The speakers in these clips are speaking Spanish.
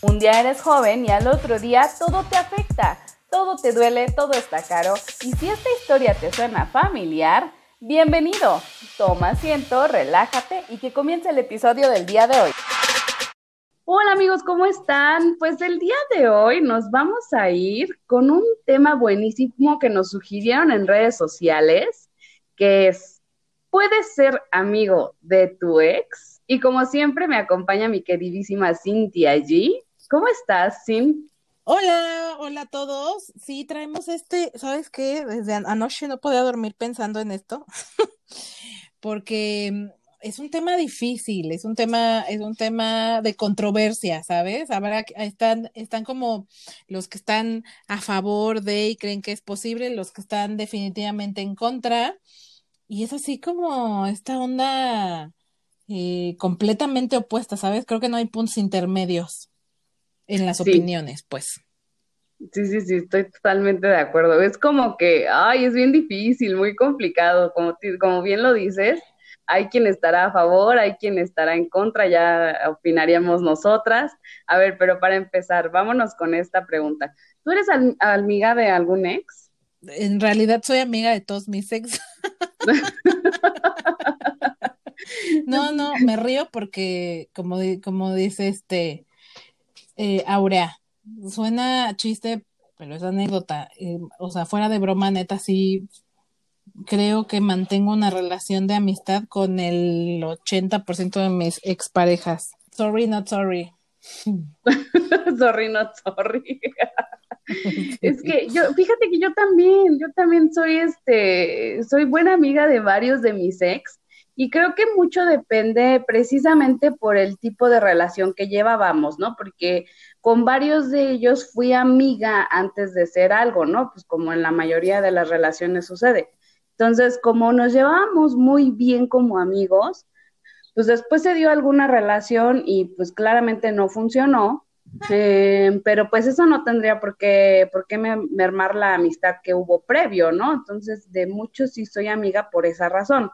Un día eres joven y al otro día todo te afecta, todo te duele, todo está caro. Y si esta historia te suena familiar, bienvenido. Toma asiento, relájate y que comience el episodio del día de hoy. Hola amigos, ¿cómo están? Pues el día de hoy nos vamos a ir con un tema buenísimo que nos sugirieron en redes sociales, que es, ¿puedes ser amigo de tu ex? Y como siempre me acompaña mi queridísima Cintia allí. ¿Cómo estás, Sim? Hola, hola a todos. Sí, traemos este, ¿sabes qué? Desde anoche no podía dormir pensando en esto, porque mm, es un tema difícil, es un tema, es un tema de controversia, ¿sabes? Habrá, están, están como los que están a favor de y creen que es posible, los que están definitivamente en contra, y es así como esta onda eh, completamente opuesta, ¿sabes? Creo que no hay puntos intermedios en las opiniones, pues. Sí, sí, sí, estoy totalmente de acuerdo. Es como que, ay, es bien difícil, muy complicado, como, como bien lo dices. Hay quien estará a favor, hay quien estará en contra, ya opinaríamos nosotras. A ver, pero para empezar, vámonos con esta pregunta. ¿Tú eres amiga de algún ex? En realidad soy amiga de todos mis ex. no, no, me río porque, como, como dice este, eh, Aurea, suena chiste, pero es anécdota. Eh, o sea, fuera de broma, neta, sí creo que mantengo una relación de amistad con el 80% de mis exparejas. Sorry, not sorry. sorry, not sorry. es que yo, fíjate que yo también, yo también soy este, soy buena amiga de varios de mis ex y creo que mucho depende precisamente por el tipo de relación que llevábamos, ¿no? Porque con varios de ellos fui amiga antes de ser algo, ¿no? Pues como en la mayoría de las relaciones sucede. Entonces, como nos llevábamos muy bien como amigos, pues después se dio alguna relación y pues claramente no funcionó, eh, pero pues eso no tendría por qué, por qué mermar la amistad que hubo previo, ¿no? Entonces, de muchos sí soy amiga por esa razón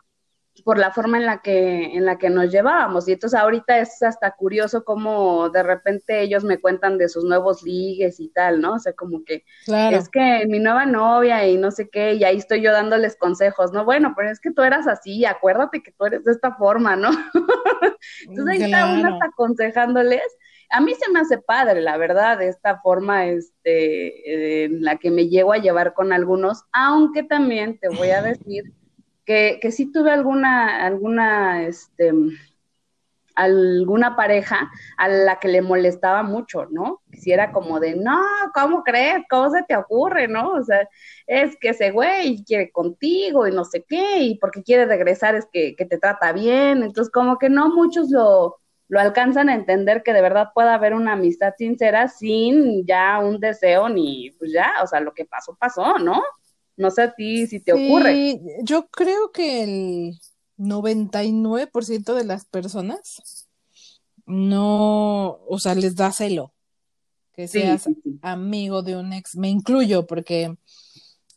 por la forma en la que en la que nos llevábamos y entonces ahorita es hasta curioso cómo de repente ellos me cuentan de sus nuevos ligues y tal, ¿no? O sea, como que es que mi nueva novia y no sé qué y ahí estoy yo dándoles consejos, ¿no? Bueno, pero es que tú eras así, acuérdate que tú eres de esta forma, ¿no? entonces ahí está uno aconsejándoles. A mí se me hace padre, la verdad, esta forma este, en la que me llego a llevar con algunos, aunque también te voy a decir que, que sí tuve alguna, alguna, este, alguna pareja a la que le molestaba mucho, ¿no? Si era como de, no, ¿cómo crees? ¿Cómo se te ocurre, no? O sea, es que ese güey quiere contigo y no sé qué, y porque quiere regresar es que, que te trata bien, entonces como que no muchos lo, lo alcanzan a entender que de verdad puede haber una amistad sincera sin ya un deseo ni, pues ya, o sea, lo que pasó, pasó, ¿no? No sé a ti si te ocurre. Yo creo que el 99% de las personas no, o sea, les da celo que seas amigo de un ex. Me incluyo porque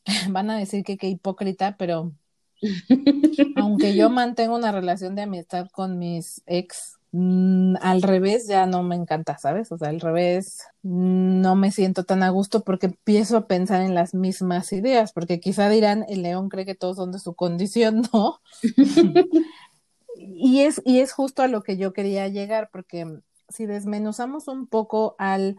van a decir que qué hipócrita, pero aunque yo mantengo una relación de amistad con mis ex, Mm, al revés ya no me encanta, ¿sabes? O sea, al revés no me siento tan a gusto porque empiezo a pensar en las mismas ideas, porque quizá dirán, el león cree que todos son de su condición, ¿no? y, es, y es justo a lo que yo quería llegar, porque si desmenuzamos un poco al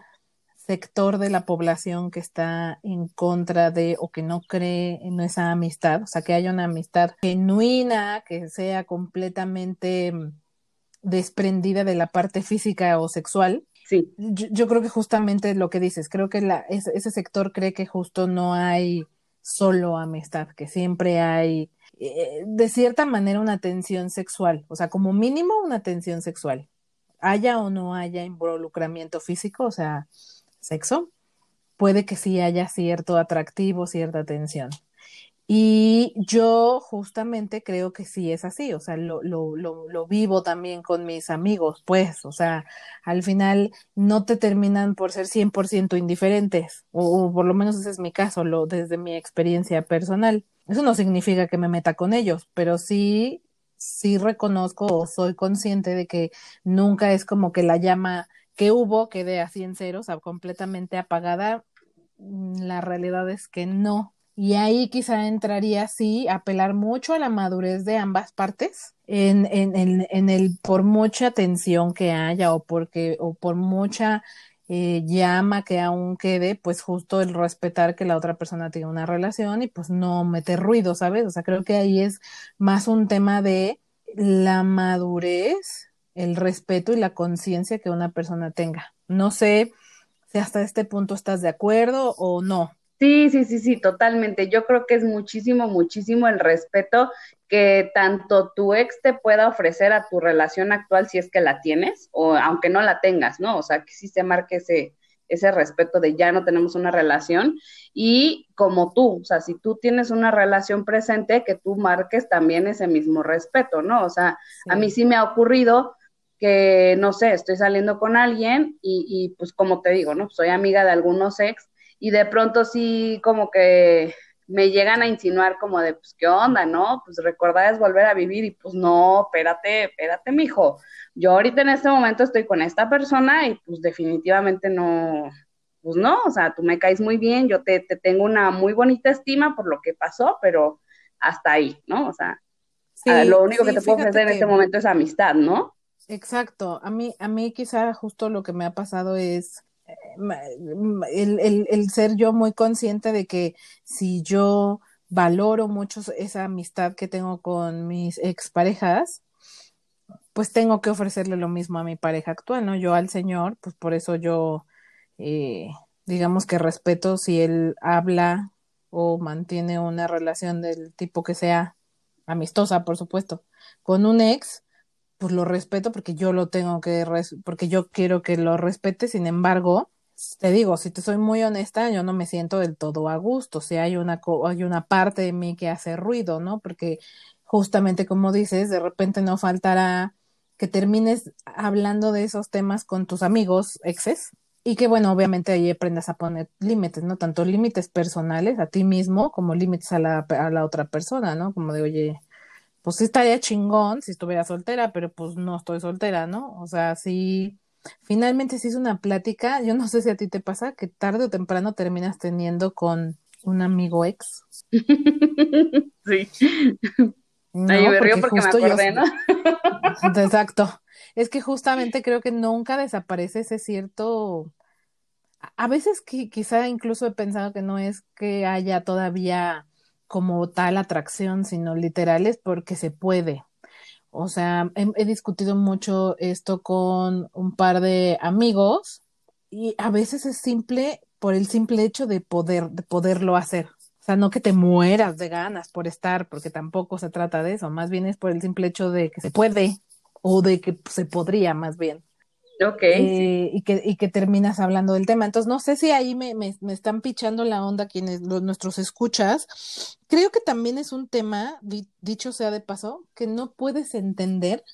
sector de la población que está en contra de o que no cree en esa amistad, o sea, que haya una amistad genuina, que sea completamente desprendida de la parte física o sexual. Sí. Yo, creo que justamente lo que dices, creo que la, ese, sector cree que justo no hay solo amistad, que siempre hay, eh, de cierta manera, una tensión sexual, o sea, como mínimo una tensión sexual, haya o no haya involucramiento físico, o sea, sexo, puede que sí haya cierto atractivo, cierta tensión. Y yo justamente creo que sí es así, o sea, lo, lo, lo, vivo también con mis amigos, pues, o sea, al final no te terminan por ser 100% indiferentes, o, por lo menos ese es mi caso, lo, desde mi experiencia personal. Eso no significa que me meta con ellos, pero sí, sí reconozco o soy consciente de que nunca es como que la llama que hubo quede así en cero, o sea, completamente apagada. Mm, la realidad es que no. Y ahí quizá entraría, sí, apelar mucho a la madurez de ambas partes, en, en, en, en el por mucha tensión que haya o porque, o por mucha eh, llama que aún quede, pues justo el respetar que la otra persona tenga una relación y pues no meter ruido, ¿sabes? O sea, creo que ahí es más un tema de la madurez, el respeto y la conciencia que una persona tenga. No sé si hasta este punto estás de acuerdo o no. Sí, sí, sí, sí, totalmente. Yo creo que es muchísimo, muchísimo el respeto que tanto tu ex te pueda ofrecer a tu relación actual si es que la tienes, o aunque no la tengas, ¿no? O sea, que sí se marque ese, ese respeto de ya no tenemos una relación y como tú, o sea, si tú tienes una relación presente, que tú marques también ese mismo respeto, ¿no? O sea, a mí sí me ha ocurrido que, no sé, estoy saliendo con alguien y, y pues como te digo, ¿no? Soy amiga de algunos ex y de pronto sí como que me llegan a insinuar como de, pues, ¿qué onda, no? Pues recordar es volver a vivir y pues no, espérate, espérate, mijo. Yo ahorita en este momento estoy con esta persona y pues definitivamente no, pues no, o sea, tú me caes muy bien, yo te, te tengo una muy bonita estima por lo que pasó, pero hasta ahí, ¿no? O sea, lo único que te puedo ofrecer en este momento es amistad, ¿no? Exacto. A mí, a mí quizá justo lo que me ha pasado es el, el, el, ser yo muy consciente de que si yo valoro mucho esa amistad que tengo con mis exparejas, pues tengo que ofrecerle lo mismo a mi pareja actual, ¿no? Yo al Señor, pues por eso yo, eh, digamos que respeto si él habla o mantiene una relación del tipo que sea amistosa, por supuesto, con un ex, pues lo respeto porque yo lo tengo que, porque yo quiero que lo respete, sin embargo, te digo, si te soy muy honesta, yo no me siento del todo a gusto, si hay una, hay una parte de mí que hace ruido, ¿no? Porque justamente como dices, de repente no faltará que termines hablando de esos temas con tus amigos exes y que bueno, obviamente ahí aprendas a poner límites, ¿no? Tanto límites personales a ti mismo como límites a la, a la otra persona, ¿no? Como de, oye, pues sí estaría chingón si estuviera soltera, pero pues no estoy soltera, ¿no? O sea, sí, finalmente sí es una plática, yo no sé si a ti te pasa que tarde o temprano terminas teniendo con un amigo ex. sí. No, Ahí me río porque, me acordé, ¿no? Exacto. Es que justamente creo que nunca desaparece ese cierto... A veces que quizá incluso he pensado que no es que haya todavía como tal atracción, sino literales porque se puede. O sea, he, discutido mucho esto con un par de amigos y a veces es simple por el simple hecho de poder, de poderlo hacer. O sea, no que te mueras de ganas por estar, porque tampoco se trata de eso, más bien es por el simple hecho de que se puede o de que se podría más bien. Ok. Eh, y, que, y que terminas hablando del tema. Entonces, no sé si ahí me, me, me están pichando la onda quienes, los, nuestros escuchas. Creo que también es un tema, dicho sea de paso, que no puedes entender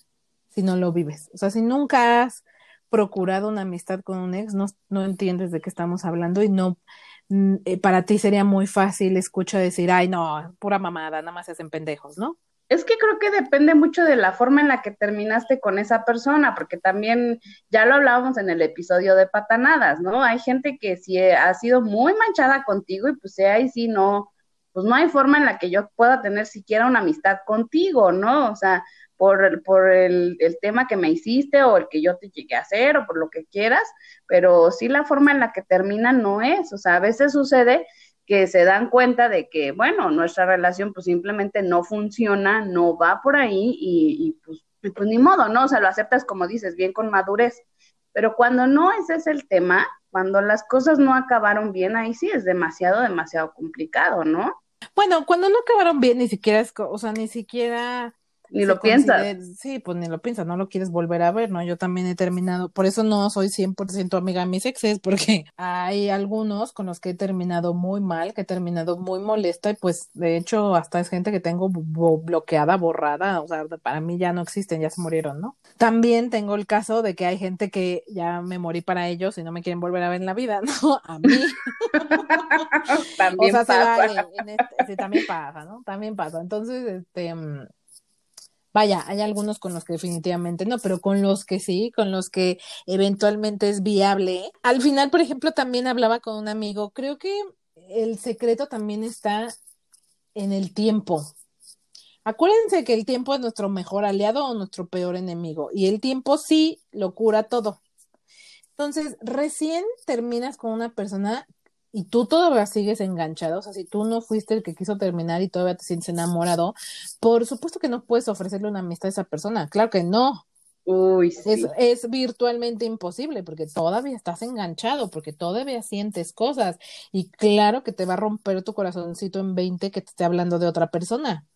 si no lo vives. O sea, si nunca has procurado una amistad con un ex, no, no entiendes de qué estamos hablando y no, mm, eh, para ti sería muy fácil escuchar decir, ay, no, pura mamada, nada más se hacen pendejos, ¿no? Es que creo que depende mucho de la forma en la que terminaste con esa persona, porque también ya lo hablábamos en el episodio de patanadas, ¿no? Hay gente que sí ha sido muy manchada contigo y pues ahí sí no, pues no hay forma en la que yo pueda tener siquiera una amistad contigo, ¿no? O sea, por, por el, el tema que me hiciste o el que yo te llegué a hacer o por lo que quieras, pero sí la forma en la que termina no es, o sea, a veces sucede que se dan cuenta de que, bueno, nuestra relación pues simplemente no funciona, no va por ahí y, pues, pues ni modo, ¿no? O sea, lo aceptas como dices, bien con madurez. Pero cuando no ese es el tema, cuando las cosas no acabaron bien, ahí sí es demasiado, demasiado complicado, ¿no? Bueno, cuando no acabaron bien, ni siquiera es, o sea, ni siquiera ni lo piensas. Sí, pues ni lo piensas, no lo quieres volver a ver, ¿no? Yo también he terminado, por eso no soy 100% amiga de mis exes, porque hay algunos con los que he terminado muy mal, que he terminado muy molesta y pues de hecho hasta es gente que tengo bloqueada, borrada, o sea, para mí ya no existen, ya se murieron, ¿no? También tengo el caso de que hay gente que ya me morí para ellos y no me quieren volver a ver en la vida, ¿no? A mí. también pasa. sí, también pasa, ¿no? También pasa. Entonces, este Vaya, hay algunos con los que definitivamente no, pero con los que sí, con los que eventualmente es viable. Al final, por ejemplo, también hablaba con un amigo, creo que el secreto también está en el tiempo. Acuérdense que el tiempo es nuestro mejor aliado o nuestro peor enemigo, y el tiempo sí lo cura todo. Entonces, recién terminas con una persona y tú todavía sigues enganchado, o sea, si tú no fuiste el que quiso terminar y todavía te sientes enamorado, por supuesto que no puedes ofrecerle una amistad a esa persona, claro que no. Uy, sí. Es, es virtualmente imposible porque todavía estás enganchado, porque todavía sientes cosas y claro que te va a romper tu corazoncito en 20 que te esté hablando de otra persona.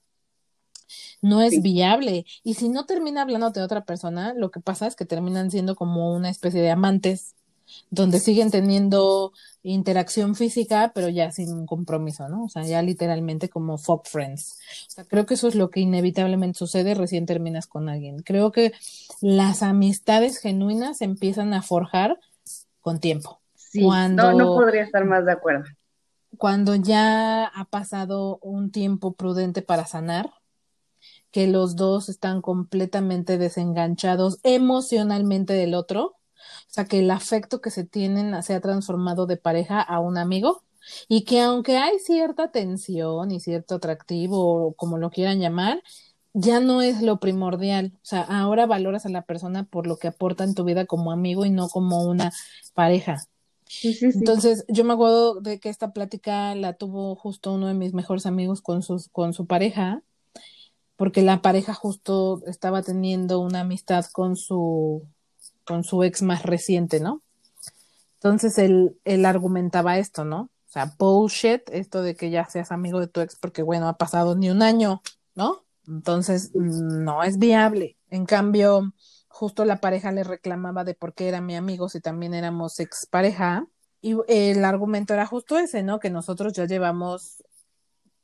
No es Sí. viable. Y si no termina hablando de otra persona, lo que pasa es que terminan siendo como una especie de amantes donde siguen teniendo interacción física, pero ya sin un compromiso, ¿no? O sea, ya literalmente como fuck friends. O sea, creo que eso es lo que inevitablemente sucede recién terminas con alguien. Creo que las amistades genuinas se empiezan a forjar con tiempo. Sí, Cuando- no, no podría estar más de acuerdo. Cuando ya ha pasado un tiempo prudente para sanar, que los dos están completamente desenganchados emocionalmente del otro, o sea, que el afecto que se tienen se ha transformado de pareja a un amigo y que aunque hay cierta tensión y cierto atractivo, o como lo quieran llamar, ya no es lo primordial. O sea, ahora valoras a la persona por lo que aporta en tu vida como amigo y no como una pareja. Sí, sí, sí. Entonces, yo me acuerdo de que esta plática la tuvo justo uno de mis mejores amigos con sus, con su pareja, porque la pareja justo estaba teniendo una amistad con su, con su ex más reciente, ¿no? Entonces él, él argumentaba esto, ¿no? O sea, bullshit, esto de que ya seas amigo de tu ex porque, bueno, ha pasado ni un año, ¿no? Entonces, no es viable. En cambio, justo la pareja le reclamaba de por qué era mi amigo si también éramos expareja. Y el argumento era justo ese, ¿no? Que nosotros ya llevamos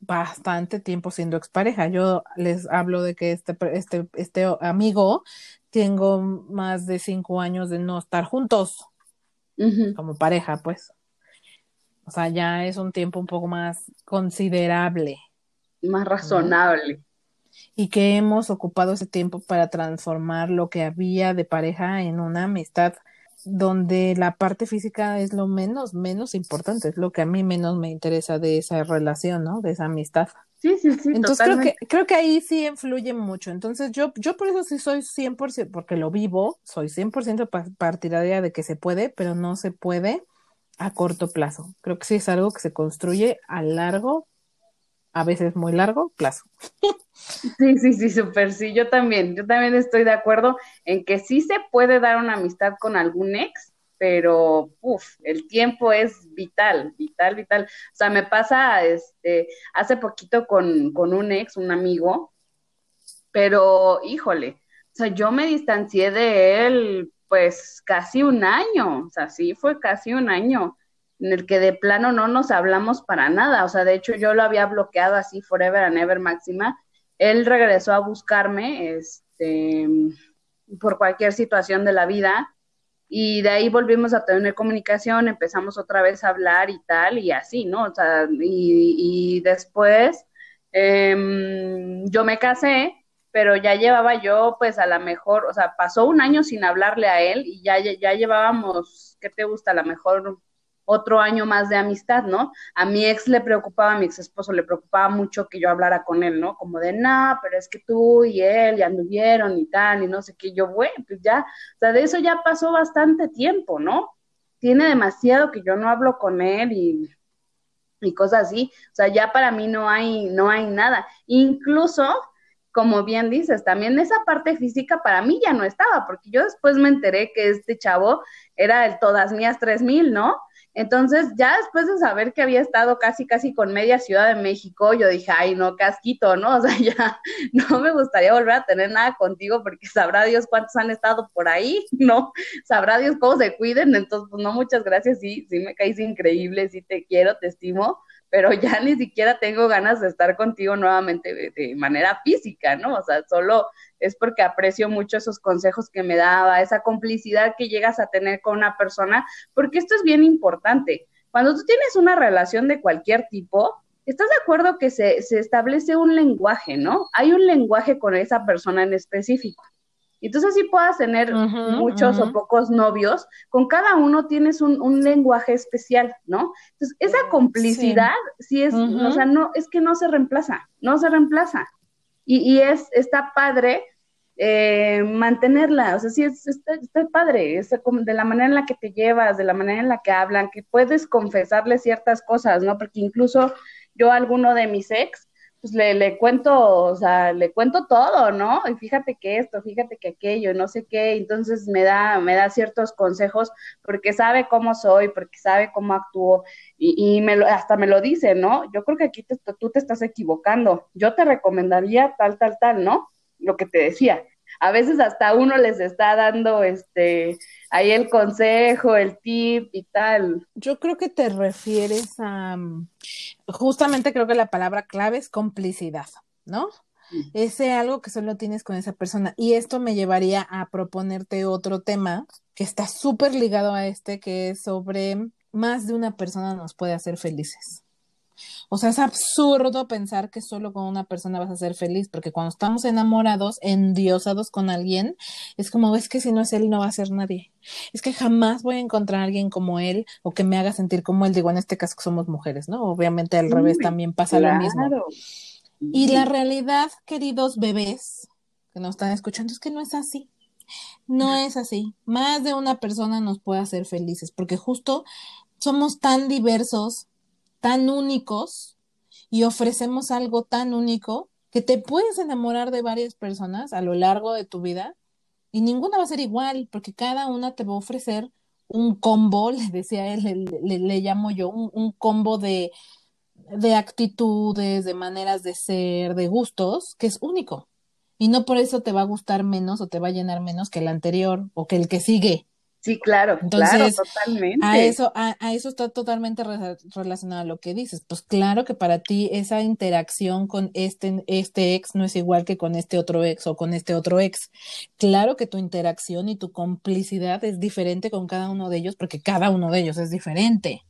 bastante tiempo siendo expareja. Yo les hablo de que este, este, este amigo tengo más de cinco años de no estar juntos como pareja, pues. O sea, ya es un tiempo un poco más considerable Más razonable. y que hemos ocupado ese tiempo para transformar lo que había de pareja en una amistad donde la parte física es lo menos, menos importante, es lo que a mí menos me interesa de esa relación, ¿no? De esa amistad. Sí, sí, sí, Entonces creo que, creo que ahí sí influye mucho. Entonces yo, yo por eso sí soy 100%, porque lo vivo, soy 100% pa- partidaria de que se puede, pero no se puede a corto plazo. Creo que sí es algo que se construye a largo, a veces muy largo plazo. Sí, sí, sí, súper, sí, yo también, yo también estoy de acuerdo en que sí se puede dar una amistad con algún ex, pero, uff, el tiempo es vital, vital, vital. O sea, me pasa, este, hace poquito con, con un ex, un amigo, pero, híjole, o sea, yo me distancié de él, pues, casi un año, o sea, sí, fue casi un año en el que de plano no nos hablamos para nada, o sea, de hecho yo lo había bloqueado así forever and ever máxima, él regresó a buscarme, este, por cualquier situación de la vida, y de ahí volvimos a tener comunicación, empezamos otra vez a hablar y tal, y así, ¿no? O sea, y, y después em, yo me casé, pero ya llevaba yo, pues a lo mejor, o sea, pasó un año sin hablarle a él y ya, ya llevábamos, ¿qué te gusta? A lo mejor otro año más de amistad, ¿no? A mi ex le preocupaba, a mi ex esposo le preocupaba mucho que yo hablara con él, ¿no? Como de, no, pero es que tú y él ya anduvieron y tal, y no sé qué, yo, bueno, pues ya, o sea, de eso ya pasó bastante tiempo, ¿no? Tiene demasiado que yo no hablo con él y, y cosas así, o sea, ya para mí no hay, no hay nada. Incluso, como bien dices, también esa parte física para mí ya no estaba, porque yo después me enteré que este chavo era el todas mías 3000, ¿no? Entonces, ya después de saber que había estado casi, casi con media Ciudad de México, yo dije, ay, no, casquito, ¿no? O sea, ya no me gustaría volver a tener nada contigo porque sabrá Dios cuántos han estado por ahí, ¿no? Sabrá Dios cómo se cuiden. Entonces, pues no, muchas gracias, sí, sí me caes increíble, sí te quiero, te estimo, pero ya ni siquiera tengo ganas de estar contigo nuevamente de, manera física, ¿no? O sea, solo es porque aprecio mucho esos consejos que me daba, esa complicidad que llegas a tener con una persona, porque esto es bien importante. Cuando tú tienes una relación de cualquier tipo, ¿estás de acuerdo que se, se establece un lenguaje, ¿no? Hay un lenguaje con esa persona en específico. Entonces sí puedas tener muchos o pocos novios, con cada uno tienes un, lenguaje especial, ¿no? Entonces esa complicidad sí, es, o sea, no, es que no se reemplaza, no se reemplaza. Y, y es, está padre eh, mantenerla, o sea, sí, es, está, padre, es de la manera en la que te llevas, de la manera en la que hablan, que puedes confesarle ciertas cosas, ¿no? Porque incluso yo alguno de mis ex, pues le, le cuento, o sea, le cuento todo, ¿no? Y fíjate que esto, fíjate que aquello, no sé qué, entonces me da, me da ciertos consejos porque sabe cómo soy, porque sabe cómo actúo y, y me lo, hasta me lo dice, ¿no? Yo creo que aquí tú te estás equivocando, yo te recomendaría tal, tal, tal, ¿no? Lo que te decía, a veces hasta uno les está dando este ahí el consejo, el tip y tal. Yo creo que te refieres a justamente creo que la palabra clave es complicidad, ¿no? Ese algo que solo tienes con esa persona. Y esto me llevaría a proponerte otro tema que está súper ligado a este, que es sobre más de una persona nos puede hacer felices. O sea, es absurdo pensar que solo con una persona vas a ser feliz, porque cuando estamos enamorados, endiosados con alguien, es como, es que si no es él, no va a ser nadie. Es que jamás voy a encontrar a alguien como él o que me haga sentir como él. Digo, en este caso que somos mujeres, ¿no? Obviamente al revés también pasa lo mismo. Y la realidad, queridos bebés que nos están escuchando, es que no es así. No es así. Más de una persona nos puede hacer felices, porque justo somos tan diversos, tan únicos y ofrecemos algo tan único que te puedes enamorar de varias personas a lo largo de tu vida y ninguna va a ser igual porque cada una te va a ofrecer un combo, le decía él, le, llamo yo, un, combo de, de actitudes, de maneras de ser, de gustos, que es único. Y no por eso te va a gustar menos o te va a llenar menos que el anterior o que el que sigue. Sí, claro, Entonces, totalmente. A eso, a, eso está totalmente relacionado a lo que dices. Pues claro que para ti esa interacción con este, este ex no es igual que con este otro ex o con este otro ex. Claro que tu interacción y tu complicidad es diferente con cada uno de ellos porque cada uno de ellos es diferente.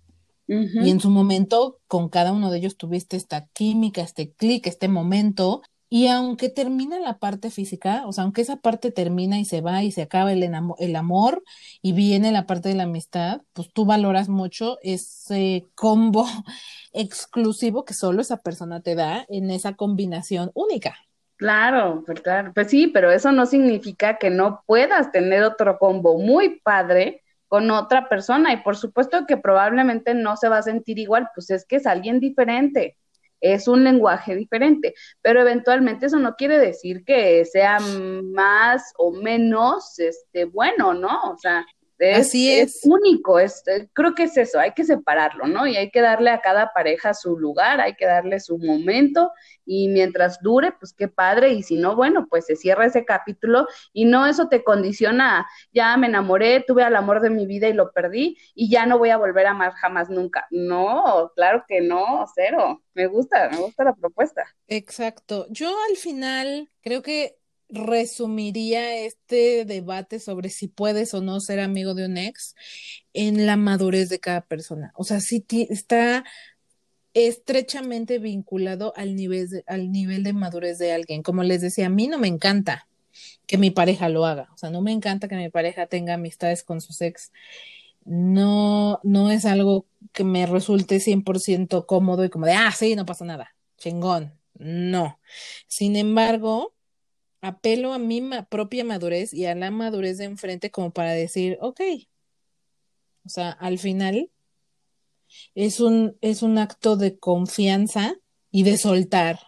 Y en su momento, con cada uno de ellos tuviste esta química, este clic, este momento y aunque termina la parte física, o sea, aunque esa parte termina y se va y se acaba el, el amor y viene la parte de la amistad, pues tú valoras mucho ese combo exclusivo que solo esa persona te da en esa combinación única. Claro, pues claro, pues sí, pero eso no significa que no puedas tener otro combo muy padre con otra persona y por supuesto que probablemente no se va a sentir igual, pues es que es alguien diferente es un lenguaje diferente, pero eventualmente eso no quiere decir que sea más o menos este bueno, ¿no? O sea, es, Así es. único, es, eh, creo que es eso, hay que separarlo, ¿no? Y hay que darle a cada pareja su lugar, hay que darle su momento y mientras dure, pues qué padre, y si no, bueno, pues se cierra ese capítulo y no eso te condiciona, ya me enamoré, tuve al amor de mi vida y lo perdí y ya no voy a volver a amar jamás nunca. No, claro que no, cero. Me gusta, me gusta la propuesta. Exacto. Yo al final creo que resumiría este debate sobre si puedes o no ser amigo de un ex en la madurez de cada persona. O sea, si está estrechamente vinculado al nivel, de, al nivel de madurez de alguien. Como les decía, a mí no me encanta que mi pareja lo haga. O sea, no me encanta que mi pareja tenga amistades con sus ex. No, no es algo que me resulte 100% cómodo y como de, ah, sí, no pasa nada. Chingón. No. Sin embargo, apelo a mi propia madurez y a la madurez de enfrente como para decir, ok, o sea, al final es un, es un acto de confianza y de soltar.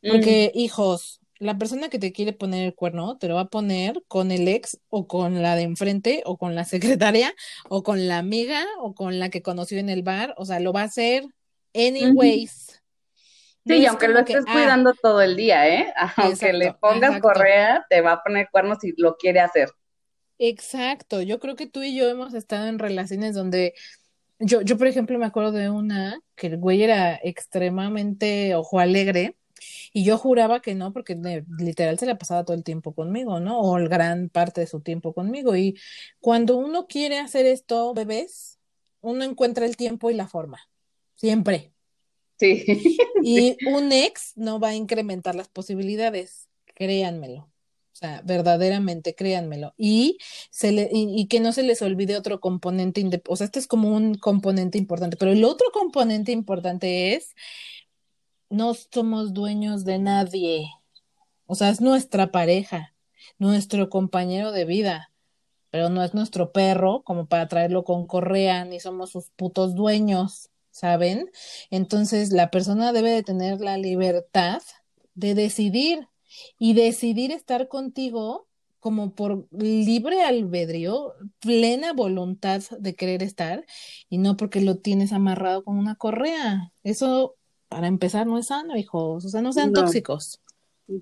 Porque, mm. hijos, la persona que te quiere poner el cuerno te lo va a poner con el ex o con la de enfrente o con la secretaria o con la amiga o con la que conoció en el bar, o sea, lo va a hacer anyways. Sí, y aunque lo estés ah, cuidando todo el día, ¿eh? Aunque le pongas correa, te va a poner cuernos si lo quiere hacer. Exacto, yo creo que tú y yo hemos estado en relaciones donde yo, yo por ejemplo, me acuerdo de una que el güey era extremadamente ojo alegre y yo juraba que no, porque literal se la pasaba todo el tiempo conmigo, ¿no? O gran parte de su tiempo conmigo. Y cuando uno quiere hacer esto, bebés, uno encuentra el tiempo y la forma, siempre. Sí. Y un ex no va a incrementar las posibilidades, créanmelo. O sea, verdaderamente, créanmelo. Y, se le, y, que no se les olvide otro componente, o sea, este es como un componente importante, pero el otro componente importante es, no somos dueños de nadie. O sea, es nuestra pareja, nuestro compañero de vida, pero no es nuestro perro como para traerlo con correa, ni somos sus putos dueños. ¿Saben? Entonces la persona debe de tener la libertad de decidir y decidir estar contigo como por libre albedrío, plena voluntad de querer estar y no porque lo tienes amarrado con una correa. Eso, para empezar, no es sano, hijos. O sea, no sean tóxicos.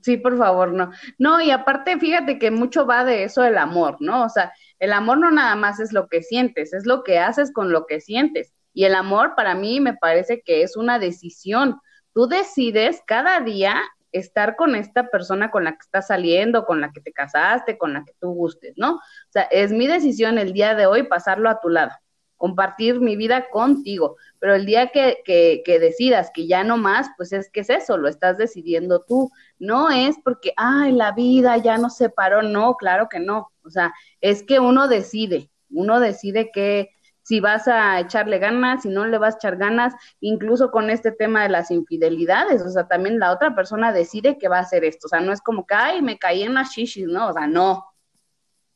Sí, por favor, no. No, y aparte, fíjate que mucho va de eso el amor, ¿no? O sea, el amor no nada más es lo que sientes, es lo que haces con lo que sientes. Y el amor para mí me parece que es una decisión. Tú decides cada día estar con esta persona con la que estás saliendo, con la que te casaste, con la que tú gustes, ¿no? O sea, es mi decisión el día de hoy pasarlo a tu lado, compartir mi vida contigo, pero el día que, que, que decidas que ya no más, pues es que es eso, lo estás decidiendo tú, no es porque, ay, la vida ya nos separó, no, claro que no, o sea, es que uno decide, uno decide que si vas a echarle ganas, si no le vas a echar ganas, incluso con este tema de las infidelidades, o sea, también la otra persona decide que va a hacer esto, o sea, no es como que, ay, me caí en las shishis, no, o sea, no.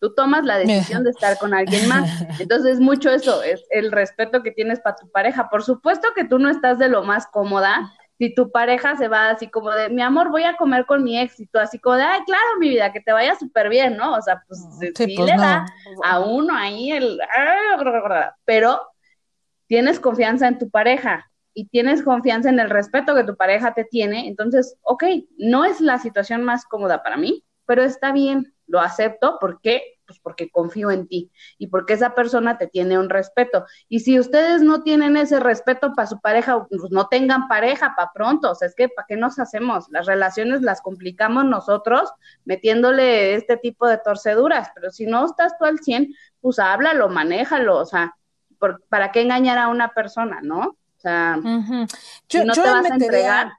Tú tomas la decisión de estar con alguien más. Entonces, mucho eso, es el respeto que tienes para tu pareja. Por supuesto que tú no estás de lo más cómoda, si tu pareja se va así como de, mi amor, voy a comer con mi ex, y tú así como de, ay, claro, mi vida, que te vaya súper bien, ¿no? O sea, pues sí, pues le da a uno ahí el, pero tienes confianza en tu pareja y tienes confianza en el respeto que tu pareja te tiene, entonces, ok, no es la situación más cómoda para mí, pero está bien, lo acepto porque pues porque confío en ti y porque esa persona te tiene un respeto. Y si ustedes no tienen ese respeto para su pareja, pues no tengan pareja para pronto, o sea, es que ¿para qué nos hacemos? Las relaciones las complicamos nosotros metiéndole este tipo de torceduras, pero si no estás tú al 100, pues háblalo, manéjalo, o sea, ¿para qué engañar a una persona, no? O sea, si no te vas a entregar,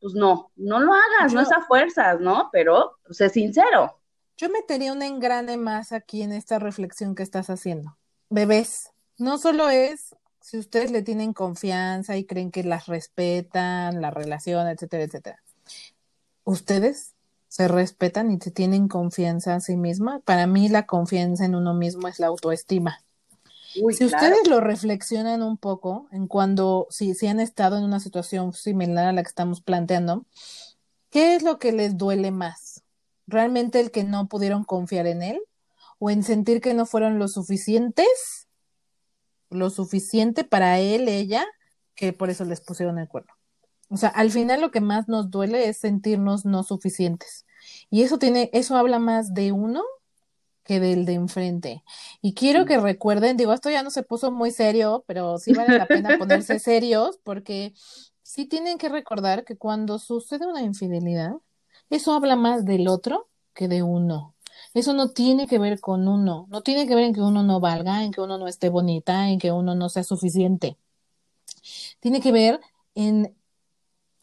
pues no, no lo hagas, no es a fuerzas, ¿no? Pero, pues es sincero. Yo metería un engrane más aquí en esta reflexión que estás haciendo. Bebés, no solo es si ustedes le tienen confianza y creen que las respetan, la relación, etcétera, etcétera. Ustedes se respetan y se tienen confianza a sí misma. Para mí la confianza en uno mismo es la autoestima. si ustedes lo reflexionan un poco en cuando, si, si han estado en una situación similar a la que estamos planteando, ¿qué es lo que les duele más? Realmente el que no pudieron confiar en él o en sentir que no fueron lo suficientes, lo suficiente para él, ella, que por eso les pusieron el cuerno. O sea, al final lo que más nos duele es sentirnos no suficientes. Y eso tiene, eso habla más de uno que del de enfrente. Y quiero que recuerden, digo, esto ya no se puso muy serio, pero sí vale la pena ponerse serios porque sí tienen que recordar que cuando sucede una infidelidad, eso habla más del otro que de uno. Eso no tiene que ver con uno, no tiene que ver en que uno no valga, en que uno no esté bonita, en que uno no sea suficiente. Tiene que ver en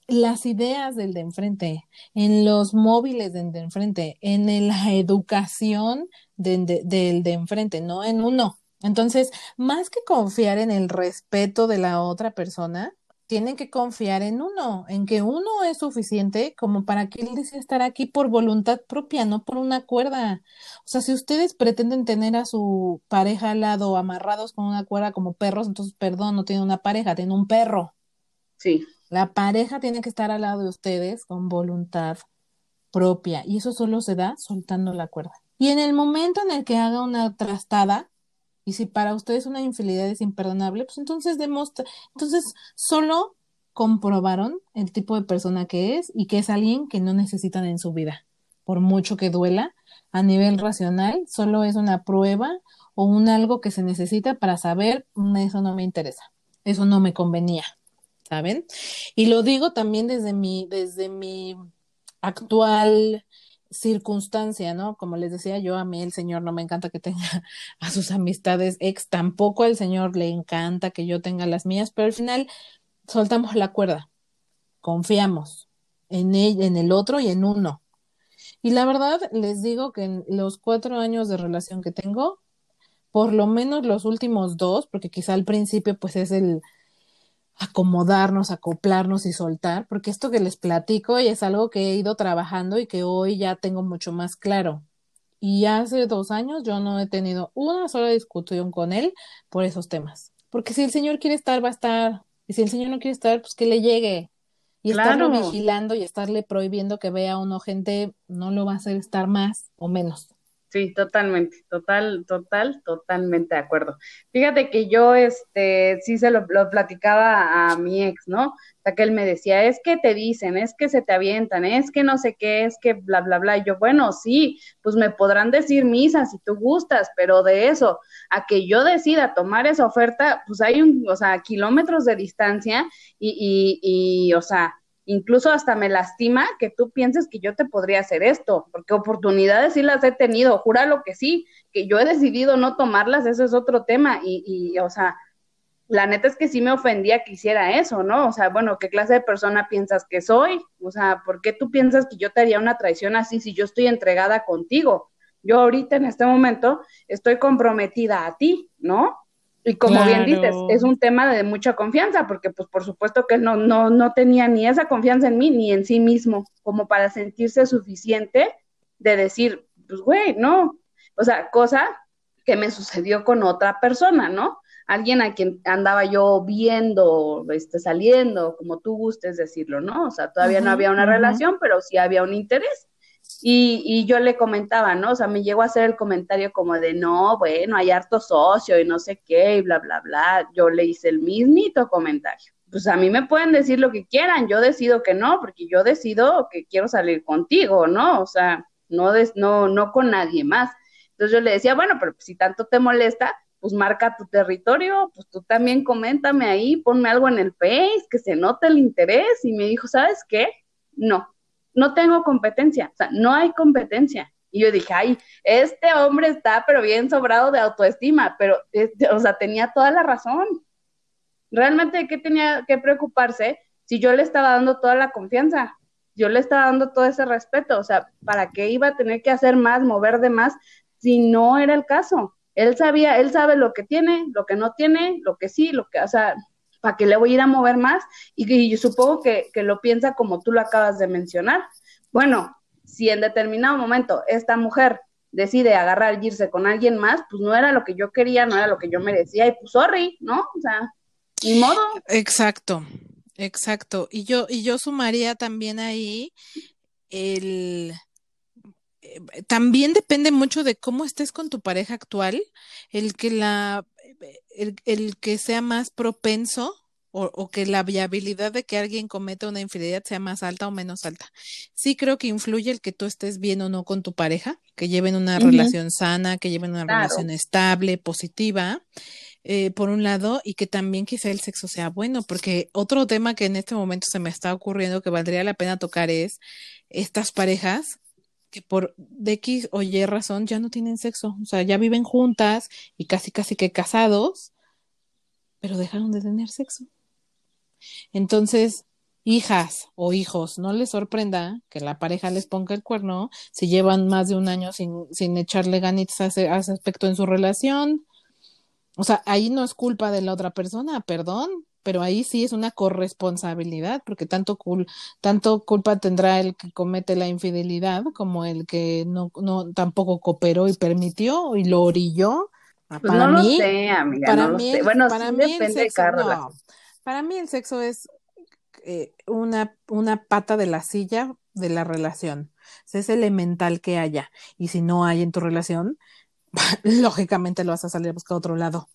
las ideas del de enfrente, en los móviles del de enfrente, en la educación del de enfrente, no en uno. Entonces, más que confiar en el respeto de la otra persona, tienen que confiar en uno, en que uno es suficiente como para que él desee estar aquí por voluntad propia, no por una cuerda. O sea, si ustedes pretenden tener a su pareja al lado amarrados con una cuerda como perros, entonces, perdón, no tiene una pareja, tiene un perro. Sí. La pareja tiene que estar al lado de ustedes con voluntad propia y eso solo se da soltando la cuerda. Y en el momento en el que haga una trastada, y si para ustedes una infidelidad es imperdonable, pues entonces demuestra, entonces solo comprobaron el tipo de persona que es y que es alguien que no necesitan en su vida. Por mucho que duela, a nivel racional, solo es una prueba o un algo que se necesita para saber, mm, eso no me interesa, eso no me convenía, ¿saben? Y lo digo también desde mi, desde mi actual circunstancia, ¿no? Como les decía yo, a mí el Señor no me encanta que tenga a sus amistades ex, tampoco al Señor le encanta que yo tenga las mías, pero al final soltamos la cuerda. confiamos en, él, en el otro y en uno. Y la verdad, les digo que en los cuatro años de relación que tengo, por lo menos los últimos dos, porque quizá al principio pues es el acomodarnos, acoplarnos y soltar, porque esto que les platico y es algo que he ido trabajando y que hoy ya tengo mucho más claro. Y hace dos años yo no he tenido una sola discusión con él por esos temas. Porque si el Señor quiere estar, va a estar. Y si el Señor no quiere estar, pues que le llegue. Y estarlo vigilando y estarle prohibiendo que vea a uno gente, no lo va a hacer estar más o menos. Sí, totalmente, total, total, totalmente de acuerdo. Fíjate que yo, este, sí se lo, platicaba a mi ex, ¿no? O sea, que él me decía, es que te dicen, es que se te avientan, es que no sé qué, es que bla, bla, bla. Y yo, bueno, sí, pues me podrán decir misa si tú gustas, pero de eso, a que yo decida tomar esa oferta, pues hay un, o sea, kilómetros de distancia y, y, y o sea, incluso hasta me lastima que tú pienses que yo te podría hacer esto, porque oportunidades sí las he tenido, júralo que sí, que yo he decidido no tomarlas, eso es otro tema, y, y o sea, la neta es que sí me ofendía que hiciera eso, ¿no? O sea, bueno, ¿qué clase de persona piensas que soy? O sea, ¿por qué tú piensas que yo te haría una traición así si yo estoy entregada contigo? Yo ahorita en este momento estoy comprometida a ti, ¿no? Y como bien dices, es un tema de mucha confianza, porque pues por supuesto que no, no, no tenía ni esa confianza en mí ni en sí mismo, como para sentirse suficiente de decir, pues güey, no. O sea, cosa que me sucedió con otra persona, ¿no? Alguien a quien andaba yo viendo, este, saliendo, como tú gustes decirlo, ¿no? O sea, todavía no había una relación, pero sí había un interés. Y, y, yo le comentaba, ¿no? O sea, me llegó a hacer el comentario como de, no, bueno, hay harto socio y no sé qué, y bla, bla, bla. Yo le hice el mismito comentario. Pues a mí me pueden decir lo que quieran, yo decido que no, porque yo decido que quiero salir contigo, ¿no? O sea, no, no, no con nadie más. Entonces yo le decía, bueno, pero si tanto te molesta, pues marca tu territorio, pues tú también coméntame ahí, ponme algo en el Face, que se note el interés. Y me dijo, ¿sabes qué? No, no tengo competencia, o sea, no hay competencia. Y yo dije, ay, este hombre está pero bien sobrado de autoestima, pero, este, o sea, tenía toda la razón. Realmente, ¿qué tenía que preocuparse si yo le estaba dando toda la confianza? Yo le estaba dando todo ese respeto, o sea, ¿para qué iba a tener que hacer más, mover de más, si no era el caso? Él sabía, él sabe lo que tiene, lo que no tiene, lo que sí, lo que, o sea, ¿para qué le voy a ir a mover más? Y, yo supongo que, lo piensa como tú lo acabas de mencionar. Bueno, si en determinado momento esta mujer decide agarrar y irse con alguien más, pues no era lo que yo quería, no era lo que yo merecía, y pues sorry, ¿no? O sea, ni modo. Exacto, exacto. Y yo, y yo sumaría también ahí el eh, también depende mucho de cómo estés con tu pareja actual, el que la el, que sea más propenso o, que la viabilidad de que alguien cometa una infidelidad sea más alta o menos alta. Sí creo que influye el que tú estés bien o no con tu pareja, que lleven una relación sana, que lleven una relación estable, positiva, eh, por un lado, y que también quizá el sexo sea bueno, porque otro tema que en este momento se me está ocurriendo que valdría la pena tocar es estas parejas que por de X o Y razón ya no tienen sexo, o sea, ya viven juntas y casi casi que casados, pero dejaron de tener sexo. Entonces, hijas o hijos, no les sorprenda que la pareja les ponga el cuerno si llevan más de un año sin, sin echarle ganitas a ese, a ese aspecto en su relación. O sea, ahí no es culpa de la otra persona, perdón, pero ahí sí es una corresponsabilidad, porque tanto, tanto culpa tendrá el que comete la infidelidad como el que no, no tampoco cooperó y permitió y lo orilló. Pues para no mí, lo sé, amiga, para mí, Bueno, para mí el sexo, para mí el sexo es eh, una, una pata de la silla de la relación. Es elemental que haya. Y si no hay en tu relación, lógicamente lo vas a salir a buscar a otro lado.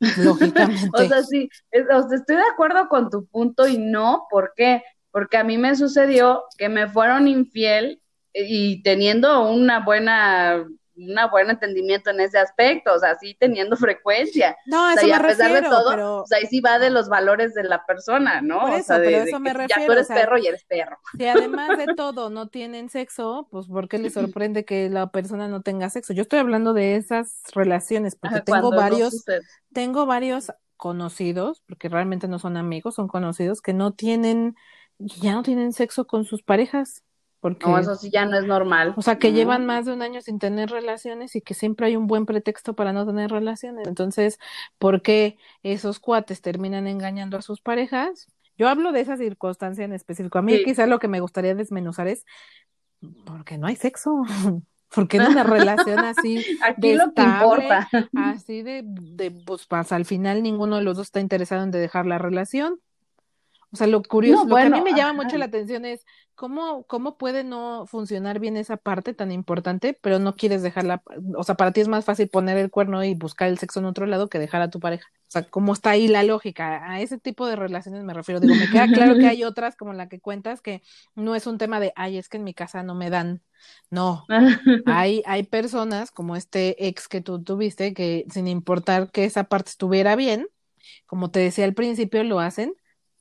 Lógicamente. o sea, sí, estoy de acuerdo con tu punto y no, ¿por qué? Porque a mí me sucedió que me fueron infiel y teniendo una buena un buen entendimiento en ese aspecto, o sea, sí teniendo frecuencia. No, eso y a pesar de todo, o sea, ahí sí va de los valores de la persona, ¿no? Por eso, pero eso me refiero. Ya tú eres perro y eres perro. Si además de todo no tienen sexo, pues ¿por qué les sorprende que la persona no tenga sexo? Yo estoy hablando de esas relaciones, porque tengo varios, tengo varios conocidos, porque realmente no son amigos, son conocidos, que no tienen ya no tienen sexo con sus parejas. Porque, no, eso sí ya no es normal. O sea, que llevan más de un año sin tener relaciones y que siempre hay un buen pretexto para no tener relaciones. Entonces, ¿por qué esos cuates terminan engañando a sus parejas? Yo hablo de esa circunstancia en específico. A mí quizás lo que me gustaría desmenuzar es porque no hay sexo. Porque en una relación así Aquí lo que importa. así de, de pues, al final ninguno de los dos está interesado en dejar la relación. O sea, lo curioso, lo que a mí me llama mucho la atención es cómo, cómo puede no funcionar bien esa parte tan importante, pero no quieres dejarla, o sea, para ti es más fácil poner el cuerno y buscar el sexo en otro lado que dejar a tu pareja. O sea, ¿cómo está ahí la lógica? A ese tipo de relaciones me refiero. Digo, me queda claro que hay otras como la que cuentas que no es un tema de, ay, es que en mi casa no me dan. No, hay, hay personas como este ex que tú tuviste que sin importar que esa parte estuviera bien, como te decía al principio, lo hacen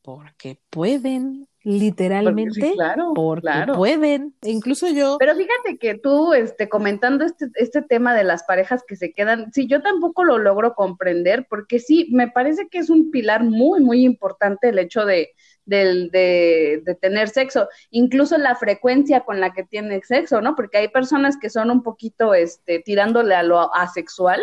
porque pueden, literalmente, porque, claro, porque pueden. Incluso yo. Pero fíjate que tú, este, comentando este, este tema de las parejas que se quedan, sí, yo tampoco lo logro comprender, porque sí, me parece que es un pilar muy, muy importante el hecho de, de, de, de, tener sexo, incluso la frecuencia con la que tiene sexo, ¿no? Porque hay personas que son un poquito, este, tirándole a lo asexual,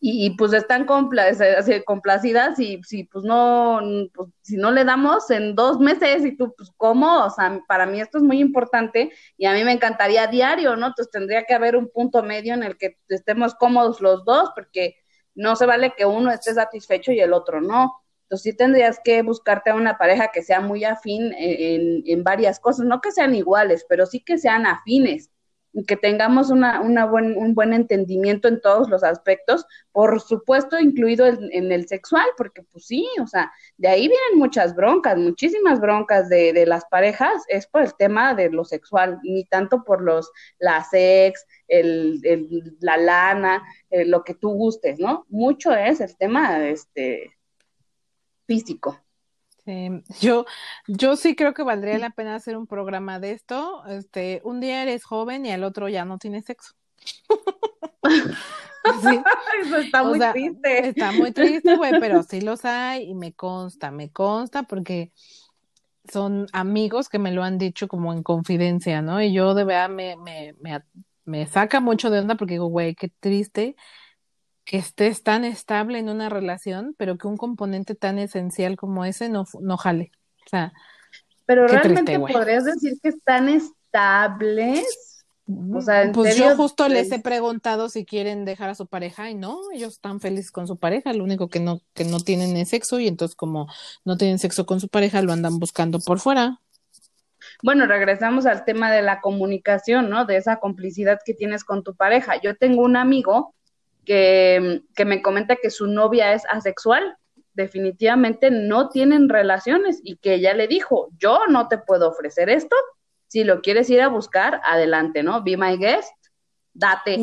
y, pues están complacidas y si pues no, pues, si no le damos en dos meses y tú pues cómo, o sea, para mí esto es muy importante y a mí me encantaría diario, ¿no? Entonces tendría que haber un punto medio en el que estemos cómodos los dos porque no se vale que uno esté satisfecho y el otro no. Entonces sí tendrías que buscarte a una pareja que sea muy afín en, en varias cosas, no que sean iguales, pero sí que sean afines que tengamos una, una buen, un buen entendimiento en todos los aspectos, por supuesto incluido en, el sexual, porque pues sí, o sea, de ahí vienen muchas broncas, muchísimas broncas de, de las parejas, es por el tema de lo sexual, ni tanto por los, la sex, el, el la lana, eh, lo que tú gustes, ¿no? Mucho es el tema este, físico. Este, yo, yo sí creo que valdría la pena hacer un programa de esto. Este, un día eres joven y al otro ya no tienes sexo. sí. Eso está muy triste. Está muy triste, güey, pero sí los hay y me consta, me consta porque son amigos que me lo han dicho como en confidencia, ¿no? Y yo de verdad me, me, me, me saca mucho de onda porque digo, güey, qué triste que estés tan estable en una relación, pero que un componente tan esencial como ese no, no jale. O sea, pero realmente podrías decir que están estables. O sea, pues yo justo les he preguntado si quieren dejar a su pareja y no, ellos están felices con su pareja, lo único que no, que no tienen es sexo y entonces como no tienen sexo con su pareja lo andan buscando por fuera. Bueno, regresamos al tema de la comunicación, ¿no? De esa complicidad que tienes con tu pareja. Yo tengo un amigo que, me comenta que su novia es asexual, definitivamente no tienen relaciones y que ella le dijo, yo no te puedo ofrecer esto, si lo quieres ir a buscar, adelante, ¿no? Be my guest, date,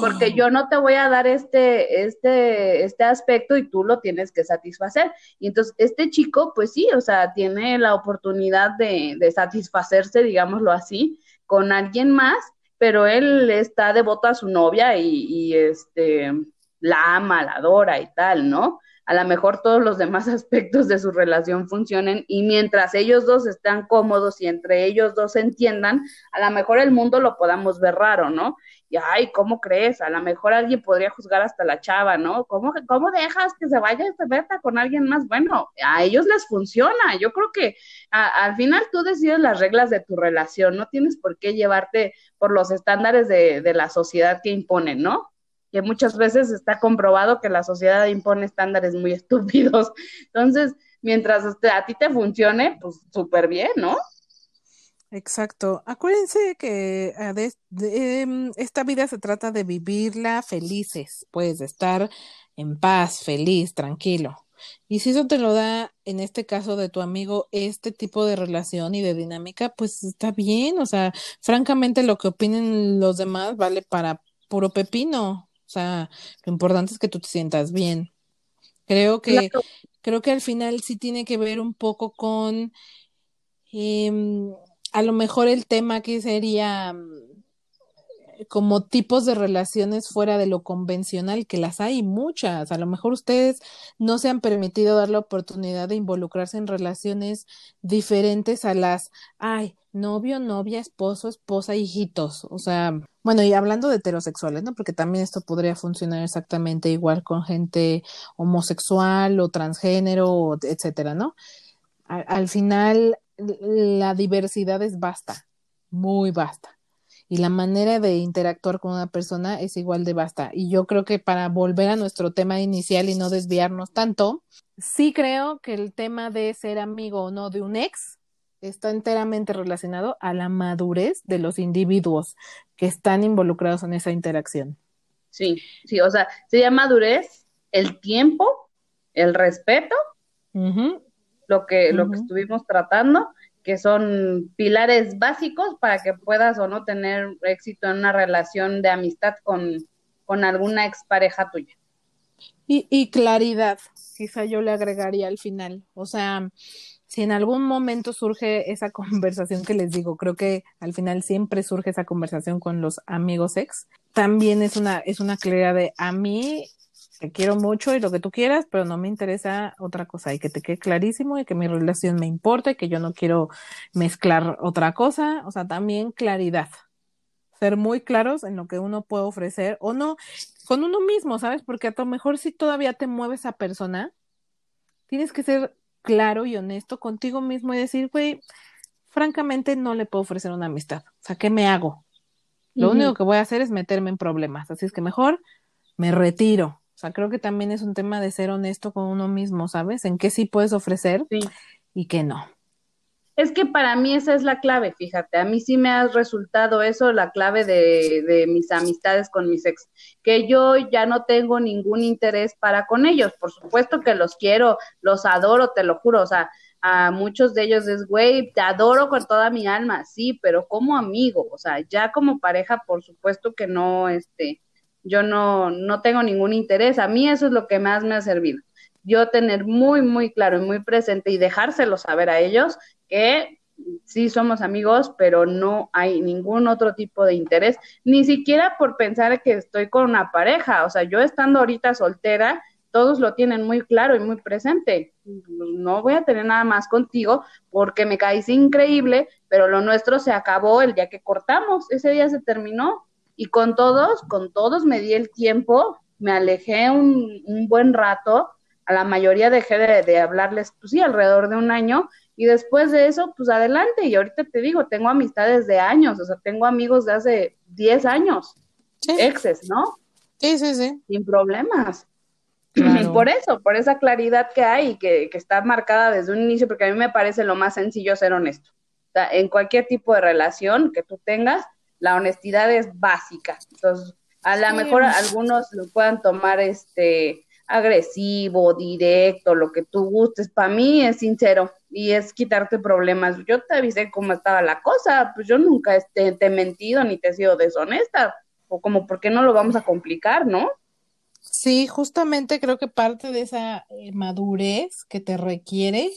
porque yo no te voy a dar este, este, este aspecto y tú lo tienes que satisfacer. Y entonces este chico, pues sí, o sea, tiene la oportunidad de, de satisfacerse, digámoslo así, con alguien más pero él está devoto a su novia y, este la ama, la adora y tal, ¿no? A lo mejor todos los demás aspectos de su relación funcionen y mientras ellos dos están cómodos y entre ellos dos se entiendan, a lo mejor el mundo lo podamos ver raro, ¿no? Y ay, ¿cómo crees? A lo mejor alguien podría juzgar hasta la chava, ¿no? ¿Cómo, cómo dejas que se vaya esta beta con alguien más? Bueno, a ellos les funciona. Yo creo que al final tú decides las reglas de tu relación, no tienes por qué llevarte por los estándares de, de la sociedad que imponen, ¿no? Que muchas veces está comprobado que la sociedad impone estándares muy estúpidos. Entonces, mientras este, a ti te funcione, pues súper bien, ¿no? Exacto. Acuérdense que ah, em, esta vida se trata de vivirla felices, pues de estar en paz, feliz, tranquilo. Y si eso te lo da, en este caso de tu amigo, este tipo de relación y de dinámica, pues está bien. O sea, francamente lo que opinen los demás vale para puro pepino. O sea, lo importante es que tú te sientas bien. Creo que, creo que al final sí tiene que ver un poco con eh, a lo mejor el tema que sería como tipos de relaciones fuera de lo convencional, que las hay muchas. A lo mejor ustedes no se han permitido dar la oportunidad de involucrarse en relaciones diferentes a las, ay, novio, novia, esposo, esposa, hijitos. O sea, bueno, y hablando de heterosexuales, ¿no? Porque también esto podría funcionar exactamente igual con gente homosexual o transgénero, etcétera, ¿no? al final, la diversidad es vasta, muy vasta y la manera de interactuar con una persona es igual de vasta. Y yo creo que para volver a nuestro tema inicial y no desviarnos tanto, sí creo que el tema de ser amigo o no de un ex está enteramente relacionado a la madurez de los individuos que están involucrados en esa interacción. Sí, sí, o sea, sería madurez, el tiempo, el respeto, lo, que, lo que estuvimos tratando, que son pilares básicos para que puedas o no tener éxito en una relación de amistad con, con alguna expareja tuya. Y, y claridad, quizá yo le agregaría al final. O sea, si en algún momento surge esa conversación que les digo, creo que al final siempre surge esa conversación con los amigos ex, también es una, es una claridad de a mí te quiero mucho y lo que tú quieras, pero no me interesa otra cosa y que te quede clarísimo y que mi relación me importa y que yo no quiero mezclar otra cosa, o sea, también claridad. Ser muy claros en lo que uno puede ofrecer o no con uno mismo, ¿sabes? Porque a lo mejor si todavía te mueve esa persona, tienes que ser claro y honesto contigo mismo y decir, güey, francamente no le puedo ofrecer una amistad. O sea, ¿qué me hago? Lo único que voy a hacer es meterme en problemas. Así es que mejor me retiro sea, creo que también es un tema de ser honesto con uno mismo, ¿sabes? En qué sí puedes ofrecer y qué no. Es que para mí esa es la clave, fíjate, a mí sí me ha resultado eso la clave de, de, mis amistades con mis ex, que yo ya no tengo ningún interés para con ellos, por supuesto que los quiero, los adoro, te lo juro, o sea, a muchos de ellos es, güey, te adoro con toda mi alma, sí, pero como amigo, o sea, ya como pareja, por supuesto que no, este, yo no, no tengo ningún interés. A mí eso es lo que más me ha servido. Yo tener muy, muy claro y muy presente y dejárselo saber a ellos que sí somos amigos, pero no hay ningún otro tipo de interés, ni siquiera por pensar que estoy con una pareja. O sea, yo estando ahorita soltera, todos lo tienen muy claro y muy presente. No voy a tener nada más contigo porque me caíste increíble, pero lo nuestro se acabó el día que cortamos. Ese día se terminó y con todos, con todos me di el tiempo, me alejé un, buen rato, a la mayoría dejé de, hablarles, pues sí, alrededor de un año, y después de eso, pues adelante, y ahorita te digo, tengo amistades de años, o sea, tengo amigos de hace 10 años, exes, ¿no? Sí, sí, sí. Sin problemas. Y por eso, por esa claridad que hay, que, que está marcada desde un inicio, porque a mí me parece lo más sencillo ser honesto. O sea, en cualquier tipo de relación que tú tengas, la honestidad es básica. Entonces, a lo mejor algunos lo puedan tomar este agresivo, directo, lo que tú gustes. Para mí es sincero y es quitarte problemas. Yo te avisé cómo estaba la cosa, pues yo nunca este, te he mentido ni te he sido deshonesta. O como, ¿por qué no lo vamos a complicar, no? Sí, justamente creo que parte de esa eh, madurez que te requiere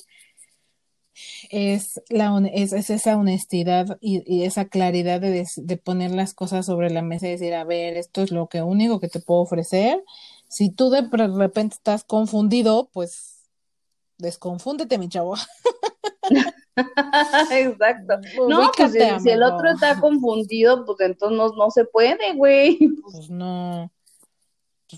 es, la, es, esa honestidad y, esa claridad de, de, poner las cosas sobre la mesa y decir, a ver, esto es lo que único que te puedo ofrecer. Si tú de repente estás confundido, pues desconfúndete, mi chavo. Exacto. No, pues si, el otro está confundido, pues entonces no, no se puede, güey. Pues no.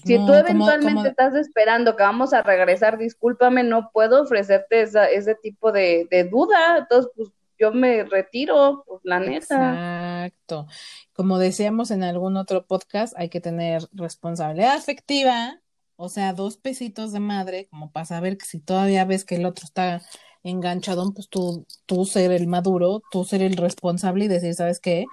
Pues si tú eventualmente estás esperando que vamos a regresar, discúlpame, no puedo ofrecerte esa, ese tipo de, duda, entonces pues yo me retiro, pues la neta. Exacto. Como decíamos en algún otro podcast, hay que tener responsabilidad afectiva, o sea, dos pesitos de madre, como para saber que si todavía ves que el otro está enganchado, pues tú, tú ser el maduro, tú ser el responsable y decir, ¿sabes qué?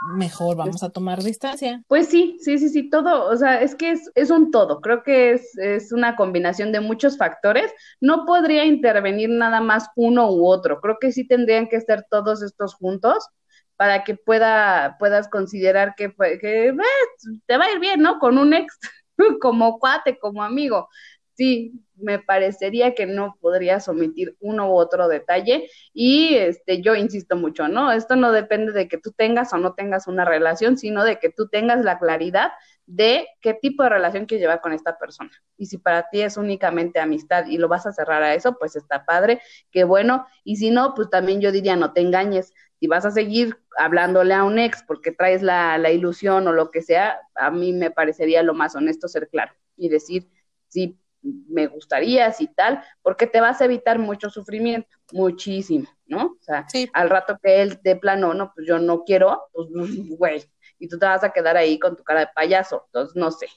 Mejor vamos a tomar distancia. Pues sí, sí, sí, sí, todo, o sea, es que es, es un todo, creo que es, es, una combinación de muchos factores, no podría intervenir nada más uno u otro, creo que sí tendrían que estar todos estos juntos para que pueda, puedas considerar que, que eh, te va a ir bien, ¿no? Con un ex como cuate, como amigo. Sí, me parecería que no podrías omitir uno u otro detalle y este yo insisto mucho, ¿no? Esto no depende de que tú tengas o no tengas una relación, sino de que tú tengas la claridad de qué tipo de relación quieres llevar con esta persona. Y si para ti es únicamente amistad y lo vas a cerrar a eso, pues está padre, qué bueno. Y si no, pues también yo diría, no te engañes. Si vas a seguir hablándole a un ex porque traes la, la ilusión o lo que sea, a mí me parecería lo más honesto ser claro y decir, sí, me gustaría, si tal, porque te vas a evitar mucho sufrimiento, muchísimo, ¿no? O sea, al rato que él de plano, no, pues yo no quiero, pues, güey, y tú te vas a quedar ahí con tu cara de payaso. Entonces, no sé,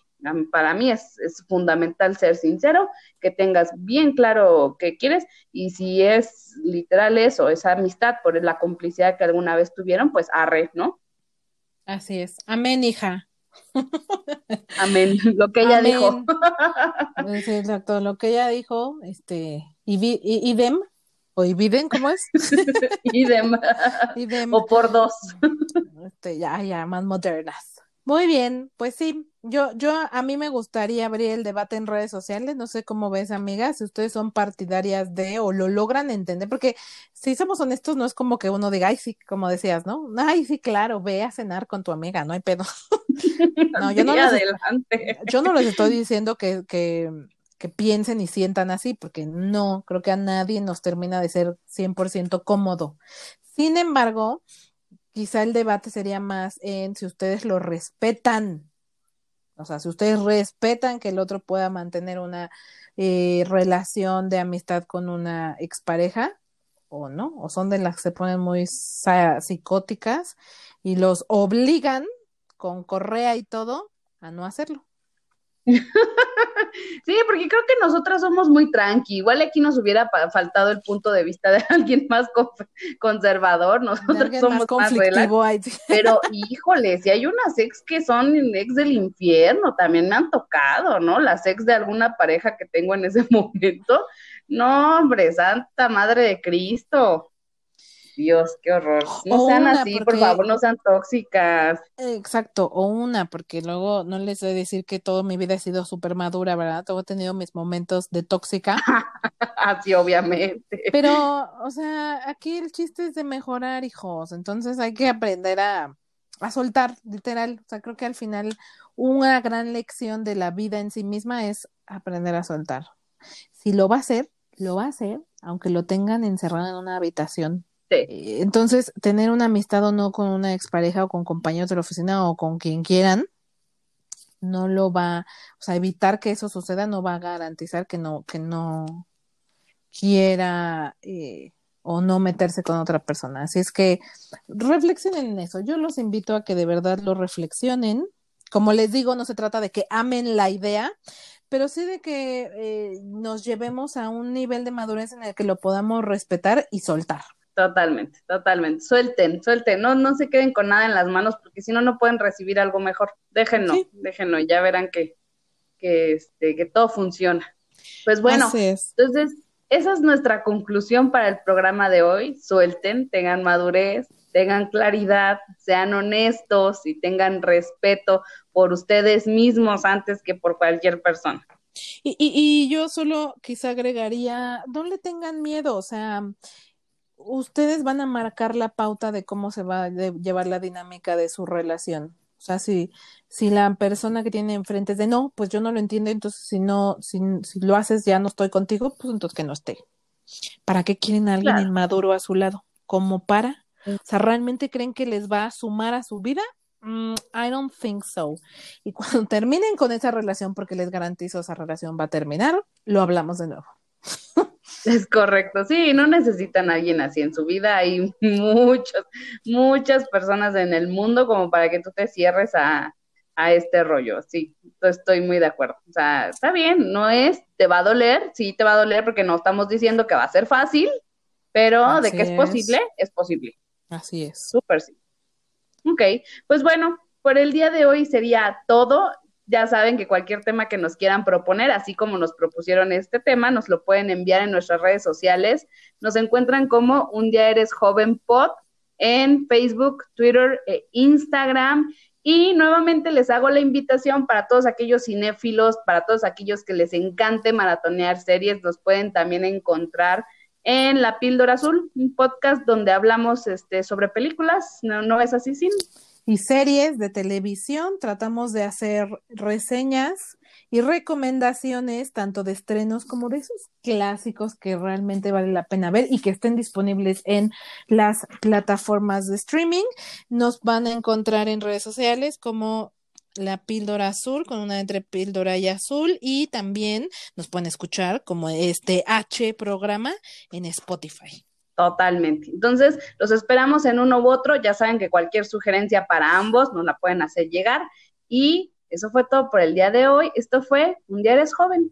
para mí es, es fundamental ser sincero, que tengas bien claro qué quieres y si es literal eso, esa amistad por la complicidad que alguna vez tuvieron, pues arre, ¿no? Así es. Amén, hija. Amén, lo que ella dijo. exacto, lo que ella dijo, este, y, y, y o ¿cómo es? Idem. O por dos. Este, ya, ya, más modernas. Muy bien, pues sí, yo, yo, a mí me gustaría abrir el debate en redes sociales, no sé cómo ves, amiga, si ustedes son partidarias de o lo logran entender, porque si somos honestos, no es como que uno diga, ay, sí, como decías, ¿no? Ay, sí, claro, ve a cenar con tu amiga, no hay pedo. no, yo no, les, yo no les estoy diciendo que, que, que piensen y sientan así, porque no, creo que a nadie nos termina de ser 100% cómodo. Sin embargo, quizá el debate sería más en si ustedes lo respetan. O sea, si ustedes respetan que el otro pueda mantener una eh, relación de amistad con una expareja o no, o son de las que se ponen muy psicóticas y los obligan con correa y todo a no hacerlo. sí, porque creo que nosotras somos muy tranqui. Igual aquí nos hubiera faltado el punto de vista de alguien más conservador. Nosotros somos más, Pero, híjole, si hay unas ex que son ex del infierno, también me han tocado, ¿no? Las ex de alguna pareja que tengo en ese momento. No, hombre, Santa Madre de Cristo. Dios, qué horror. No sean así, por favor, no sean tóxicas. Exacto, o una, porque luego no les voy a decir que toda mi vida ha sido súper madura, ¿verdad? Todo he tenido mis momentos de tóxica. así, obviamente. Pero, o sea, aquí el chiste es de mejorar, hijos. Entonces hay que aprender a, a soltar, literal. O sea, creo que al final una gran lección de la vida en sí misma es aprender a soltar. Si lo va a hacer, lo va a hacer, aunque lo tengan encerrado en una habitación eh, entonces, tener una amistad o no con una expareja o con compañeros de la oficina o con quien quieran, no lo va, o sea, evitar que eso suceda no va a garantizar que no, que no quiera eh, o no meterse con otra persona. Así es que reflexionen en eso. Yo los invito a que de verdad lo reflexionen. Como les digo, no se trata de que amen la idea, pero sí de que eh, nos llevemos a un nivel de madurez en el que lo podamos respetar y soltar. Totalmente, totalmente. Suelten, suelten, no, no se queden con nada en las manos porque si no, no pueden recibir algo mejor. Déjenlo, déjenlo, ya verán que, que, este, que todo funciona. Pues bueno, entonces, esa es nuestra conclusión para el programa de hoy. Suelten, tengan madurez, tengan claridad, sean honestos y tengan respeto por ustedes mismos antes que por cualquier persona. Y, y, y yo solo quizá agregaría, no le tengan miedo, o sea, ustedes van a marcar la pauta de cómo se va a llevar la dinámica de su relación. O sea, si, si la persona que tiene enfrente es de no, pues yo no lo entiendo, entonces si no, si, si lo haces ya no estoy contigo, pues entonces que no esté. ¿Para qué quieren a alguien inmaduro a su lado? ¿Como para? O sea, ¿realmente creen que les va a sumar a su vida? Mm, I don't think so. Y cuando terminen con esa relación, porque les garantizo esa relación va a terminar, lo hablamos de nuevo. Es correcto, sí, no necesitan a alguien así en su vida. Hay muchas, muchas personas en el mundo como para que tú te cierres a, este rollo. Sí, estoy muy de acuerdo. O sea, está bien, no es, te va a doler, sí te va a doler porque no estamos diciendo que va a ser fácil, pero de que es, posible, es posible. Así es. Súper sí. Ok, pues bueno, por el día de hoy sería todo. Ya saben que cualquier tema que nos quieran proponer, así como nos propusieron este tema, nos lo pueden enviar en nuestras redes sociales. Nos encuentran como Un Día Eres Joven Pod en Facebook, Twitter e Instagram. Y nuevamente les hago la invitación para todos aquellos cinéfilos, para todos aquellos que les encante maratonear series, los pueden también encontrar en La Píldora Azul, un podcast donde hablamos este, sobre películas, ¿no, no es así, Sin? Y series de televisión, tratamos de hacer reseñas y recomendaciones tanto de estrenos como de esos clásicos que realmente vale la pena ver y que estén disponibles en las plataformas de streaming. Nos van a encontrar en redes sociales como la píldora azul con una entre píldora y azul y también nos pueden escuchar como este H programa en Spotify. Totalmente. Entonces, los esperamos en uno u otro. Ya saben que cualquier sugerencia para ambos nos la pueden hacer llegar y eso fue todo por el día de hoy. Esto fue Un día eres joven.